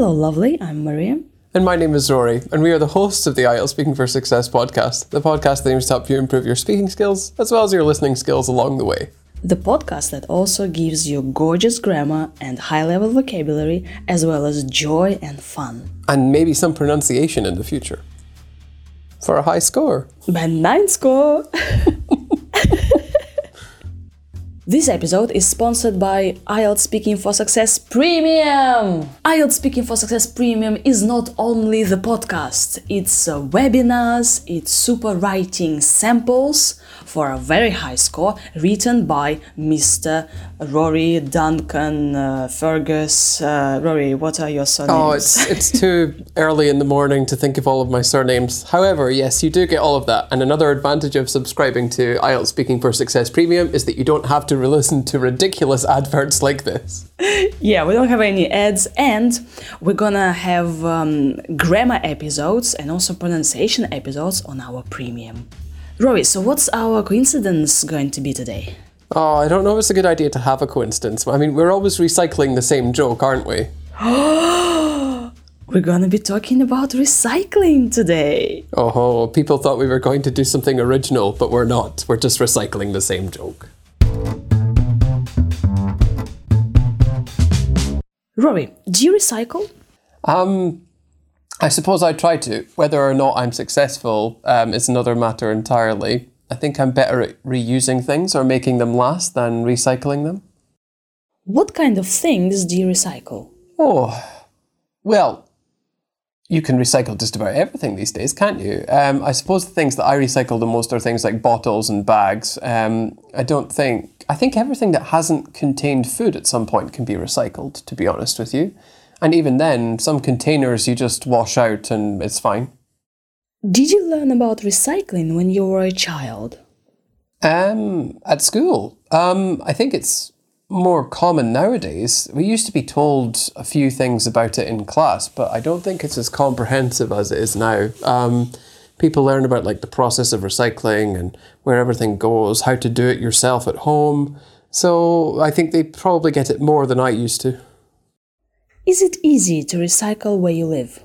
Hello, lovely. I'm Maria. And my name is Rory, and we are the hosts of the IELTS Speaking for Success podcast, the podcast that aims to help you improve your speaking skills as well as your listening skills along the way. The podcast that also gives you gorgeous grammar and high level vocabulary, as well as joy and fun. And maybe some pronunciation in the future. For a high score. Band 9 score! This episode is sponsored by IELTS Speaking for Success Premium! IELTS Speaking for Success Premium is not only the podcast, it's webinars, it's super writing samples for a very high score written by Mr. Rory Duncan uh, Fergus. Uh, Rory, what are your surnames? Oh, it's, it's too early in the morning to think of all of my surnames. However, yes, you do get all of that. And another advantage of subscribing to IELTS Speaking for Success Premium is that you don't have to listen to ridiculous adverts like this. Yeah, we don't have any ads, and we're gonna have um, grammar episodes and also pronunciation episodes on our premium. Rory, so what's our coincidence going to be today? Oh, I don't know if it's a good idea to have a coincidence. I mean, we're always recycling the same joke, aren't we? We're gonna be talking about recycling today. Oh, people thought we were going to do something original, but we're not. We're just recycling the same joke. Rory, do you recycle? Um, I suppose I try to. Whether or not I'm successful um, is another matter entirely. I think I'm better at reusing things or making them last than recycling them. What kind of things do you recycle? Oh, well, you can recycle just about everything these days, can't you? Um, I suppose the things that I recycle the most are things like bottles and bags. Um, I don't think, I think everything that hasn't contained food at some point can be recycled, to be honest with you. And even then, some containers you just wash out and it's fine. Did you learn about recycling when you were a child? Um, at school, um, I think it's more common nowadays. We used to be told a few things about it in class, but I don't think it's as comprehensive as it is now. Um, people learn about like the process of recycling and where everything goes, how to do it yourself at home. So I think they probably get it more than I used to. Is it easy to recycle where you live?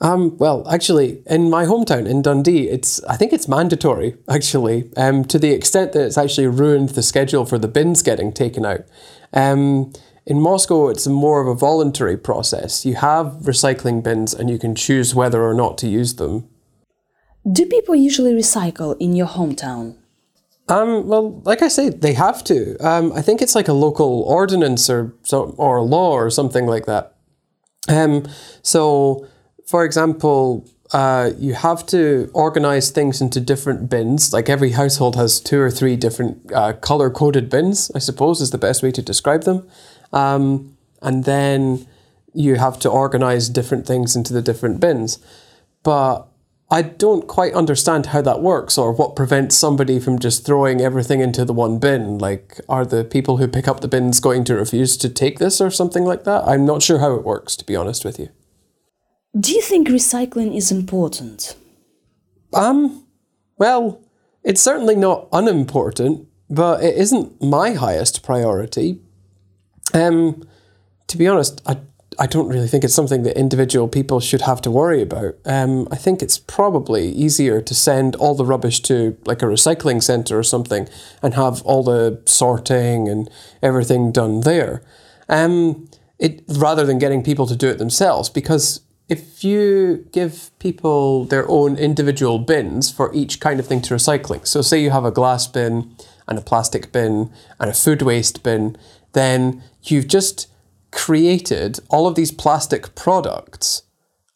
Um, well, actually, in my hometown in Dundee, it's I think it's mandatory actually, um, to the extent that it's actually ruined the schedule for the bins getting taken out. Um, in Moscow, it's more of a voluntary process. You have recycling bins, and you can choose whether or not to use them. Do people usually recycle in your hometown? Um, well, like I say, they have to. Um, I think it's like a local ordinance or or law or something like that. Um, so for example, uh, you have to organize things into different bins. Like every household has two or three different uh, color coded bins, I suppose is the best way to describe them. Um, and then you have to organize different things into the different bins. But I don't quite understand how that works or what prevents somebody from just throwing everything into the one bin. Like, are the people who pick up the bins going to refuse to take this or something like that? I'm not sure how it works, to be honest with you. Do you think recycling is important? Um, well, it's certainly not unimportant, but it isn't my highest priority. Um, to be honest, I, I don't really think it's something that individual people should have to worry about. Um, I think it's probably easier to send all the rubbish to like a recycling centre or something and have all the sorting and everything done there. Um, it rather than getting people to do it themselves because if you give people their own individual bins for each kind of thing to recycling, so say you have a glass bin and a plastic bin and a food waste bin, then you've just created all of these plastic products.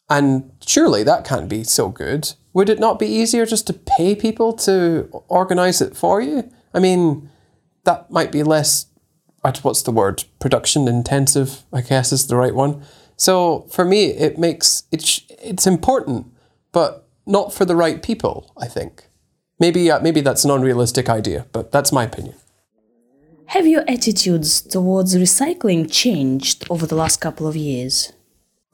And surely that can't be so good. Would it not be easier just to pay people to organize it for you? I mean, that might be less, what's the word, production intensive, I guess is the right one. So for me, it makes it's it's important, but not for the right people. I think maybe uh, maybe that's an unrealistic idea, but that's my opinion. Have your attitudes towards recycling changed over the last couple of years?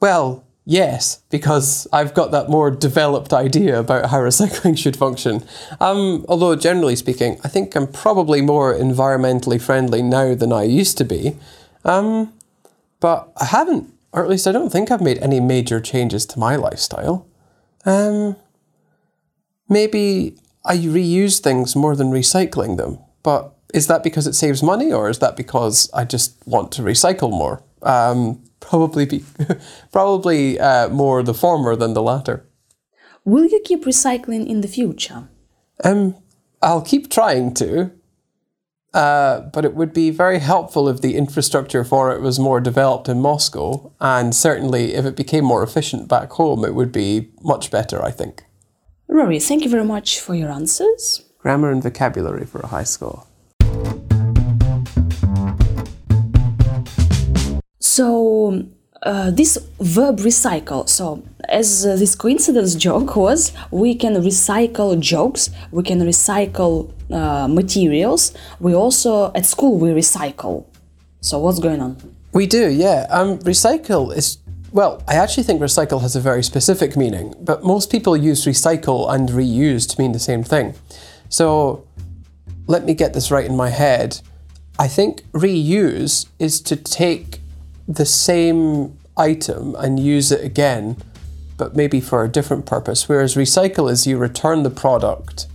Well, yes, because I've got that more developed idea about how recycling should function. Um, although, generally speaking, I think I'm probably more environmentally friendly now than I used to be. Um, but I haven't or at least I don't think I've made any major changes to my lifestyle. Um, maybe I reuse things more than recycling them, but is that because it saves money, or is that because I just want to recycle more? Um, probably be, probably uh, more the former than the latter. Will you keep recycling in the future? Um, I'll keep trying to, uh, but it would be very helpful if the infrastructure for it was more developed in Moscow, and certainly if it became more efficient back home, it would be much better, I think. Rory, thank you very much for your answers. Grammar and vocabulary for a high score. So, uh, this verb recycle. So, as uh, this coincidence joke was, we can recycle jokes, we can recycle uh, materials. We also, at school, we recycle. So, what's going on? We do, yeah. Um, recycle is well, I actually think recycle has a very specific meaning, but most people use recycle and reuse to mean the same thing. So let me get this right in my head. I think reuse is to take the same item and use it again, but maybe for a different purpose. Whereas recycle is you return the product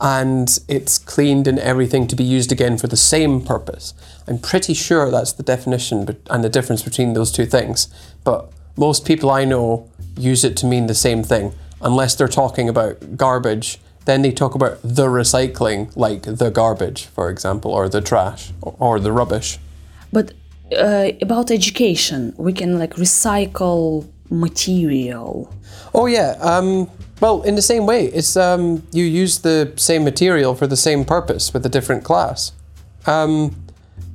and it's cleaned and everything to be used again for the same purpose. I'm pretty sure that's the definition and the difference between those two things. But most people I know use it to mean the same thing, unless they're talking about garbage. Then they talk about the recycling, like the garbage, for example, or the trash, or, the rubbish. But uh, about education, we can like recycle material. Oh yeah. Um, well, in the same way, it's um, you use the same material for the same purpose with a different class. Um,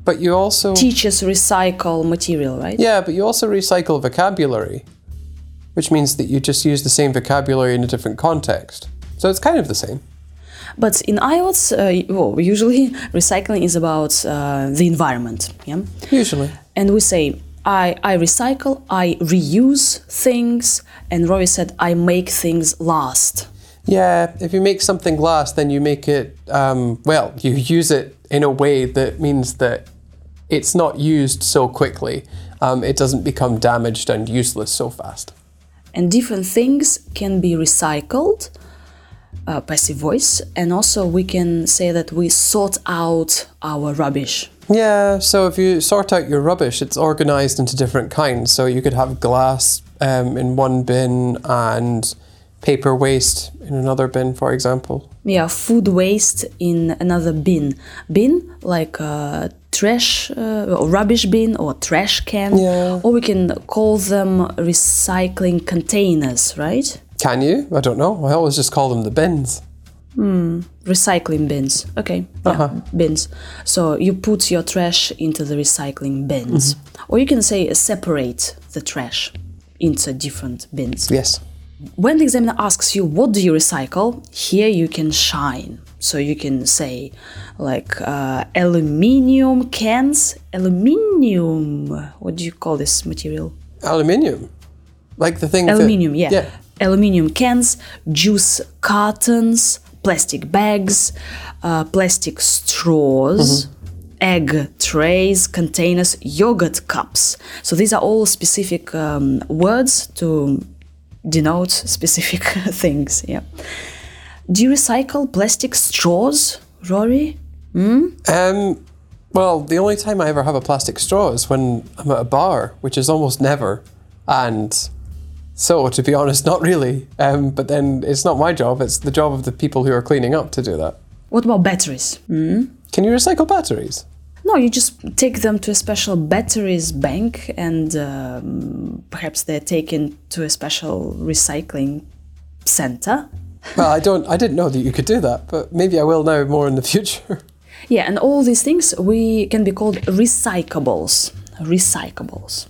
but you also Teachers recycle material, right? yeah, but you also recycle vocabulary, which means that you just use the same vocabulary in a different context. So it's kind of the same. But in IELTS, uh, well, usually recycling is about uh, the environment, yeah? Usually. And we say, I, I recycle, I reuse things, and Rory said, I make things last. Yeah, if you make something last, then you make it, um, well, you use it in a way that means that it's not used so quickly. Um, it doesn't become damaged and useless so fast. And different things can be recycled, uh, passive voice, and also we can say that we sort out our rubbish. Yeah, so if you sort out your rubbish, it's organized into different kinds. So you could have glass um, in one bin and paper waste in another bin, for example. Yeah, food waste in another bin. Bin, like a trash uh, or rubbish bin or trash can. Yeah. Or we can call them recycling containers, right? Can you? I don't know. I always just call them the bins. Recycling bins. Okay. Yeah, bins. So you put your trash into the recycling bins. Or you can say uh, separate the trash into different bins. Yes. When the examiner asks you what do you recycle, here you can shine. So you can say like uh, aluminium cans, aluminium. What do you call this material? Aluminium. Like the thing that- Aluminium, yeah. Yeah. Aluminium cans, juice cartons, plastic bags, uh, plastic straws, egg trays, containers, yogurt cups. So these are all specific um, words to denote specific things. Yeah. Do you recycle plastic straws, Rory? Um, well, the only time I ever have a plastic straw is when I'm at a bar, which is almost never. And so, to be honest, not really. Um, but then it's not my job, it's the job of the people who are cleaning up to do that. What about batteries? Can you recycle batteries? No, you just take them to a special batteries bank and um, perhaps they're taken to a special recycling center. Well, I don't. I didn't know that you could do that, but maybe I will know more in the future. Yeah, and all these things we can be called recyclables. Recyclables.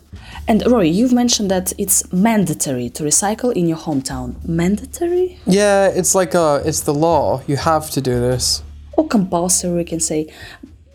And Rory, you've mentioned that it's mandatory to recycle in your hometown. Mandatory yeah, it's like a. It's the law. You have to do this. or compulsory, we can say.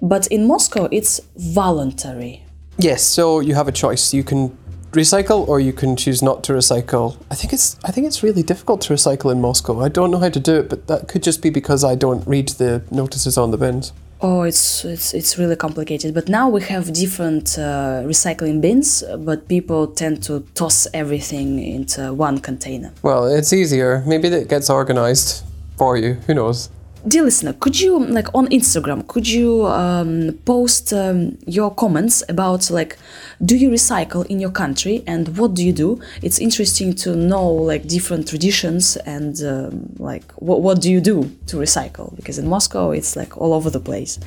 But in Moscow, it's voluntary. Yes. So you have a choice. You can recycle or you can choose not to recycle. I think it's. I think it's really difficult to recycle in Moscow. I don't know how to do it, but that could just be because I don't read the notices on the bins. Oh, it's it's it's really complicated. But now we have different uh, recycling bins, but people tend to toss everything into one container. Well, it's easier. Maybe that gets organized for you. Who knows? Dear listener, could you like on Instagram? Could you um, post um, your comments about like, do you recycle in your country and what do you do? It's interesting to know like different traditions and um, like what what do you do to recycle? Because in Moscow it's like all over the place,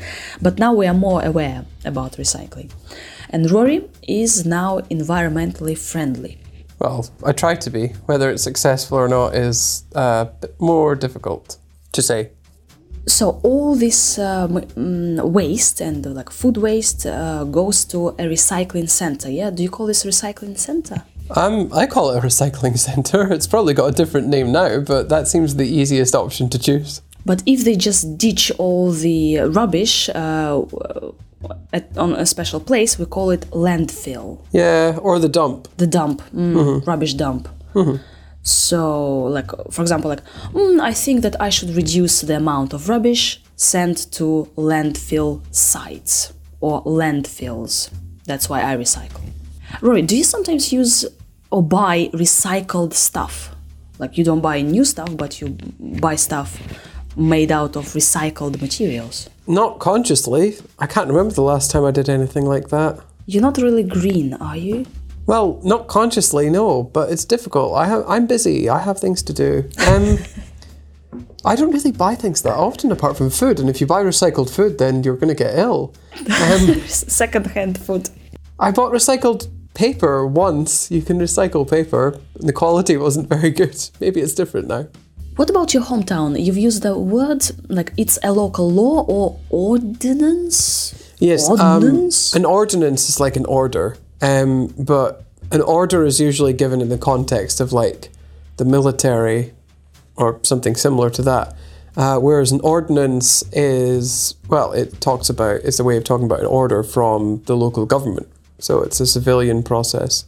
but now we are more aware about recycling, and Rory is now environmentally friendly. Well, I try to be. Whether it's successful or not is uh, more difficult to say. So all this um, mm, waste and uh, like food waste uh, goes to a recycling center yeah do you call this recycling center Um, I call it a recycling centre. It's probably got a different name now, but that seems the easiest option to choose. but if they just ditch all the rubbish uh, at, on a special place we call it landfill Yeah, or the dump. the dump mm, rubbish dump so like for example like mm, i think that i should reduce the amount of rubbish sent to landfill sites or landfills. That's why i recycle. Rory do you sometimes use or buy recycled stuff? Like you don't buy new stuff but you buy stuff made out of recycled materials. Not consciously. I can't remember the last time I did anything like that. you're not really green are you Well, not consciously, no, but it's difficult. I have, I'm busy. I have things to do. Um, I don't really buy things that often apart from food, and if you buy recycled food, then you're going to get ill. Um, second-hand food I bought recycled paper once. You can recycle paper, and the quality wasn't very good. Maybe it's different now. What about your hometown? You've used the word like it's a local law or ordinance? Yes, um, an ordinance is like an order, um, but an order is usually given in the context of like the military or something similar to that. Uh, whereas an ordinance is, well, it talks about, it's a way of talking about an order from the local government. So it's a civilian process.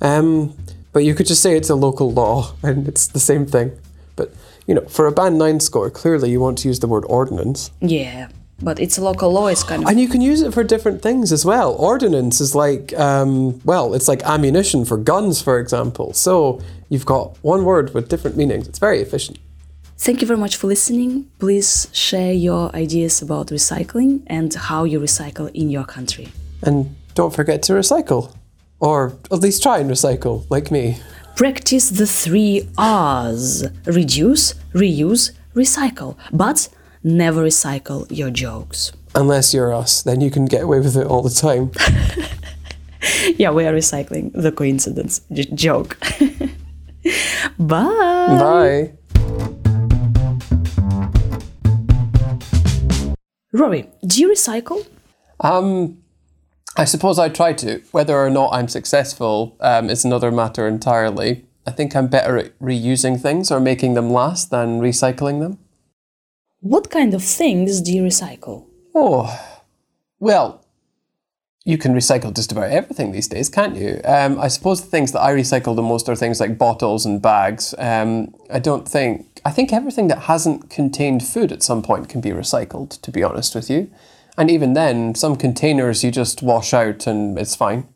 Um, but you could just say it's a local law and it's the same thing. But, you know, for a band 9 score, clearly you want to use the word ordinance. yeah, but it's local law. It's kind of And you can use it for different things as well. Ordinance is like, um, well, it's like ammunition for guns, for example. So you've got one word with different meanings. It's very efficient. Thank you very much for listening. Please share your ideas about recycling and how you recycle in your country. And don't forget to recycle. Or at least try and recycle, like me. Practice the three R's reduce, reuse, recycle, but never recycle your jokes. Unless you're us, then you can get away with it all the time. Yeah, we are recycling the coincidence j- joke. Bye. Bye. Rory, do you recycle? Um, I suppose I try to. Whether or not I'm successful um, is another matter entirely. I think I'm better at reusing things or making them last than recycling them. What kind of things do you recycle? Oh, well, you can recycle just about everything these days, can't you? Um, I suppose the things that I recycle the most are things like bottles and bags. Um, I don't think, I think everything that hasn't contained food at some point can be recycled, to be honest with you. And even then, some containers you just wash out and it's fine.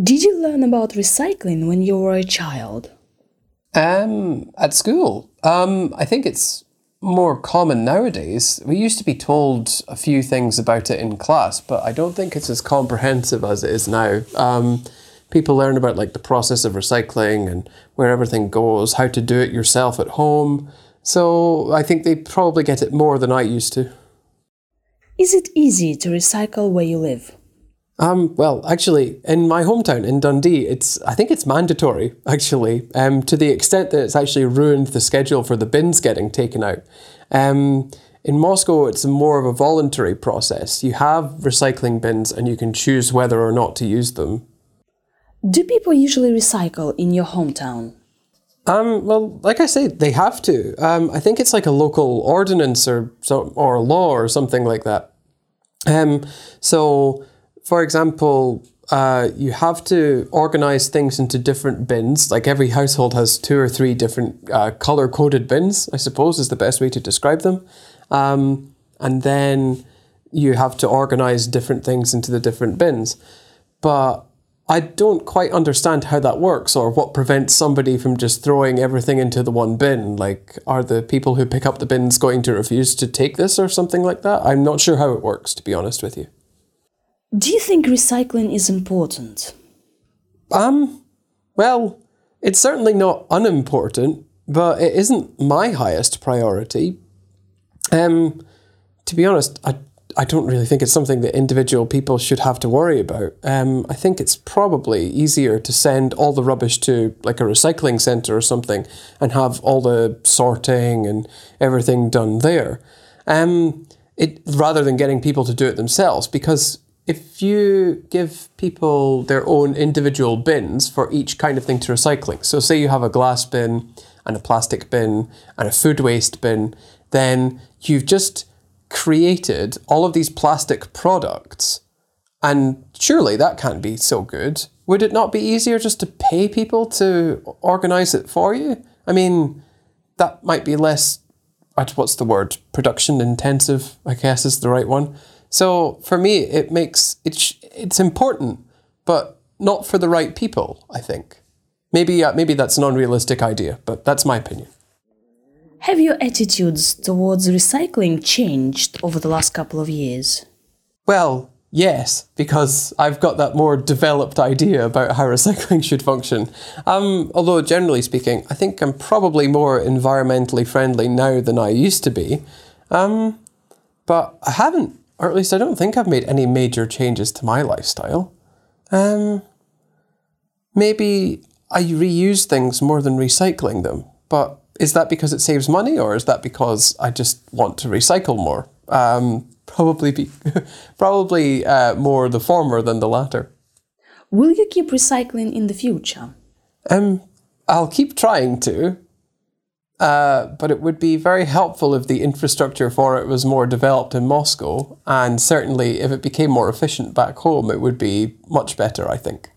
Did you learn about recycling when you were a child? Um, at school, um, I think it's more common nowadays. We used to be told a few things about it in class, but I don't think it's as comprehensive as it is now. Um, people learn about like the process of recycling and where everything goes, how to do it yourself at home. So I think they probably get it more than I used to. Is it easy to recycle where you live? Um, well, actually, in my hometown in Dundee, it's I think it's mandatory actually, um, to the extent that it's actually ruined the schedule for the bins getting taken out. Um, in Moscow, it's more of a voluntary process. You have recycling bins, and you can choose whether or not to use them. Do people usually recycle in your hometown? Um, well, like I say, they have to. Um, I think it's like a local ordinance or so, or law or something like that. Um, so, for example, uh, you have to organize things into different bins. Like every household has two or three different uh, color coded bins. I suppose is the best way to describe them. Um, and then you have to organize different things into the different bins. But I don't quite understand how that works or what prevents somebody from just throwing everything into the one bin. Like, are the people who pick up the bins going to refuse to take this or something like that? I'm not sure how it works, to be honest with you. Do you think recycling is important? Um, well, it's certainly not unimportant, but it isn't my highest priority. Um, to be honest, I I don't really think it's something that individual people should have to worry about. Um, I think it's probably easier to send all the rubbish to like a recycling centre or something and have all the sorting and everything done there. Um, it rather than getting people to do it themselves because if you give people their own individual bins for each kind of thing to recycling, so say you have a glass bin and a plastic bin and a food waste bin, then you've just created all of these plastic products. And surely that can't be so good. Would it not be easier just to pay people to organize it for you? I mean, that might be less, what's the word, production intensive, I guess is the right one. So for me, it makes, it's, it's important, but not for the right people, I think. Maybe, uh, maybe that's an unrealistic idea, but that's my opinion. Have your attitudes towards recycling changed over the last couple of years? Well, yes, because I've got that more developed idea about how recycling should function. Um, although, generally speaking, I think I'm probably more environmentally friendly now than I used to be. Um, but I haven't, or at least I don't think I've made any major changes to my lifestyle. Um, maybe I reuse things more than recycling them, but is that because it saves money or is that because I just want to recycle more? Um, probably be, probably uh, more the former than the latter. Will you keep recycling in the future? Um, I'll keep trying to, uh, but it would be very helpful if the infrastructure for it was more developed in Moscow, and certainly if it became more efficient back home, it would be much better, I think.